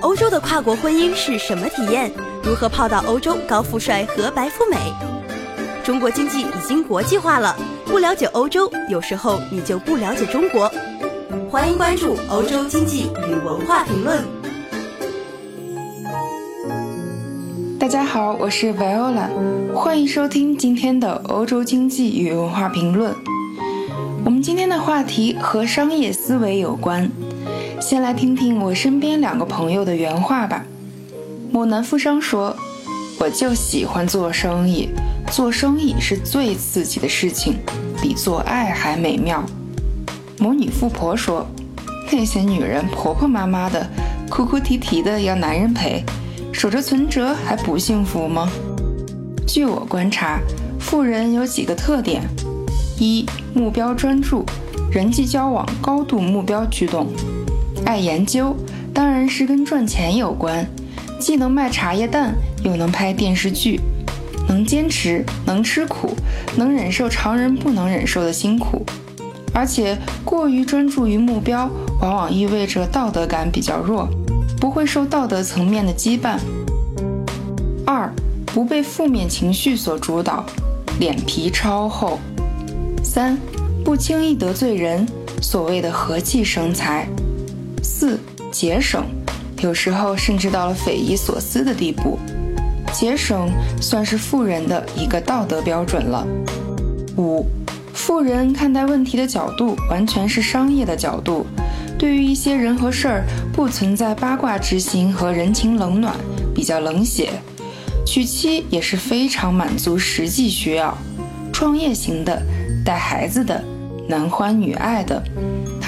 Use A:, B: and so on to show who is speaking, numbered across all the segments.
A: 欧洲的跨国婚姻是什么体验？如何泡到欧洲高富帅和白富美？中国经济已经国际化了，不了解欧洲，有时候你就不了解中国。欢迎关注《欧洲经济与文化评论》。
B: 大家好，我是 Viola，欢迎收听今天的《欧洲经济与文化评论》。我们今天的话题和商业思维有关。先来听听我身边两个朋友的原话吧。某男富商说：“我就喜欢做生意，做生意是最刺激的事情，比做爱还美妙。”某女富婆说：“那些女人婆婆妈妈的，哭哭啼啼的要男人陪，守着存折还不幸福吗？”据我观察，富人有几个特点：一、目标专注，人际交往高度目标驱动。爱研究，当然是跟赚钱有关，既能卖茶叶蛋，又能拍电视剧，能坚持，能吃苦，能忍受常人不能忍受的辛苦，而且过于专注于目标，往往意味着道德感比较弱，不会受道德层面的羁绊。二，不被负面情绪所主导，脸皮超厚。三，不轻易得罪人，所谓的和气生财。四节省，有时候甚至到了匪夷所思的地步。节省算是富人的一个道德标准了。五，富人看待问题的角度完全是商业的角度，对于一些人和事儿不存在八卦之心和人情冷暖，比较冷血。娶妻也是非常满足实际需要，创业型的，带孩子的，男欢女爱的。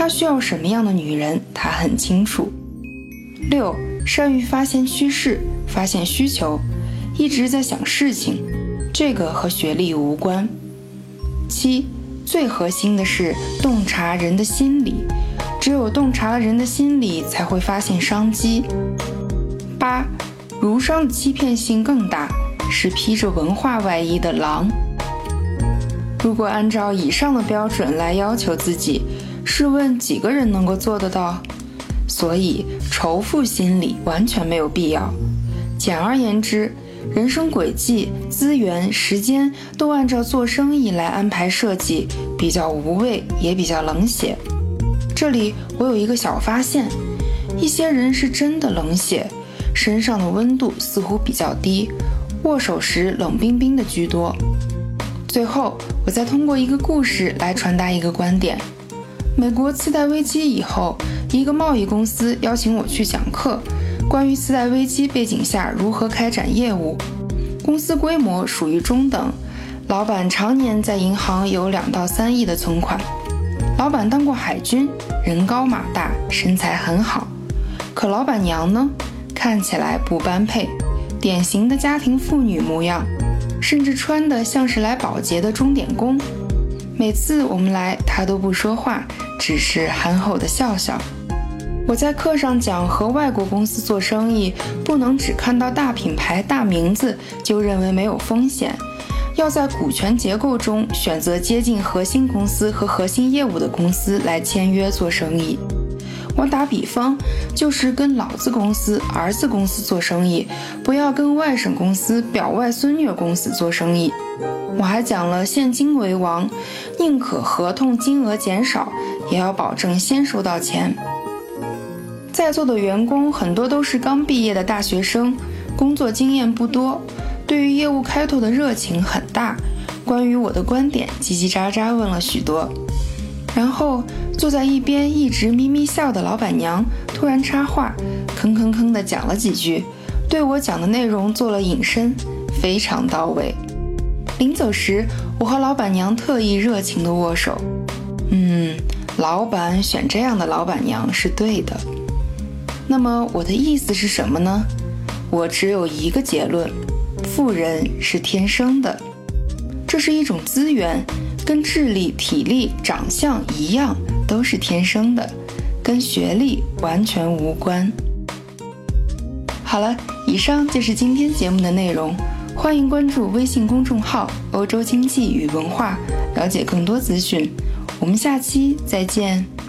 B: 他需要什么样的女人，他很清楚。六，善于发现趋势，发现需求，一直在想事情，这个和学历无关。七，最核心的是洞察人的心理，只有洞察了人的心理，才会发现商机。八，儒商的欺骗性更大，是披着文化外衣的狼。如果按照以上的标准来要求自己。试问几个人能够做得到？所以仇富心理完全没有必要。简而言之，人生轨迹、资源、时间都按照做生意来安排设计，比较无味，也比较冷血。这里我有一个小发现：一些人是真的冷血，身上的温度似乎比较低，握手时冷冰冰的居多。最后，我再通过一个故事来传达一个观点。美国次贷危机以后，一个贸易公司邀请我去讲课，关于次贷危机背景下如何开展业务。公司规模属于中等，老板常年在银行有两到三亿的存款。老板当过海军，人高马大，身材很好。可老板娘呢，看起来不般配，典型的家庭妇女模样，甚至穿的像是来保洁的钟点工。每次我们来，他都不说话。只是憨厚的笑笑。我在课上讲，和外国公司做生意，不能只看到大品牌、大名字就认为没有风险，要在股权结构中选择接近核心公司和核心业务的公司来签约做生意。我打比方，就是跟老子公司、儿子公司做生意，不要跟外省公司、表外孙女公司做生意。我还讲了现金为王，宁可合同金额减少。也要保证先收到钱。在座的员工很多都是刚毕业的大学生，工作经验不多，对于业务开拓的热情很大。关于我的观点，叽叽喳喳问了许多。然后坐在一边一直咪咪笑的老板娘突然插话，吭吭吭地讲了几句，对我讲的内容做了引申，非常到位。临走时，我和老板娘特意热情地握手。嗯。老板选这样的老板娘是对的。那么我的意思是什么呢？我只有一个结论：富人是天生的，这是一种资源，跟智力、体力、长相一样，都是天生的，跟学历完全无关。好了，以上就是今天节目的内容，欢迎关注微信公众号“欧洲经济与文化”，了解更多资讯。我们下期再见。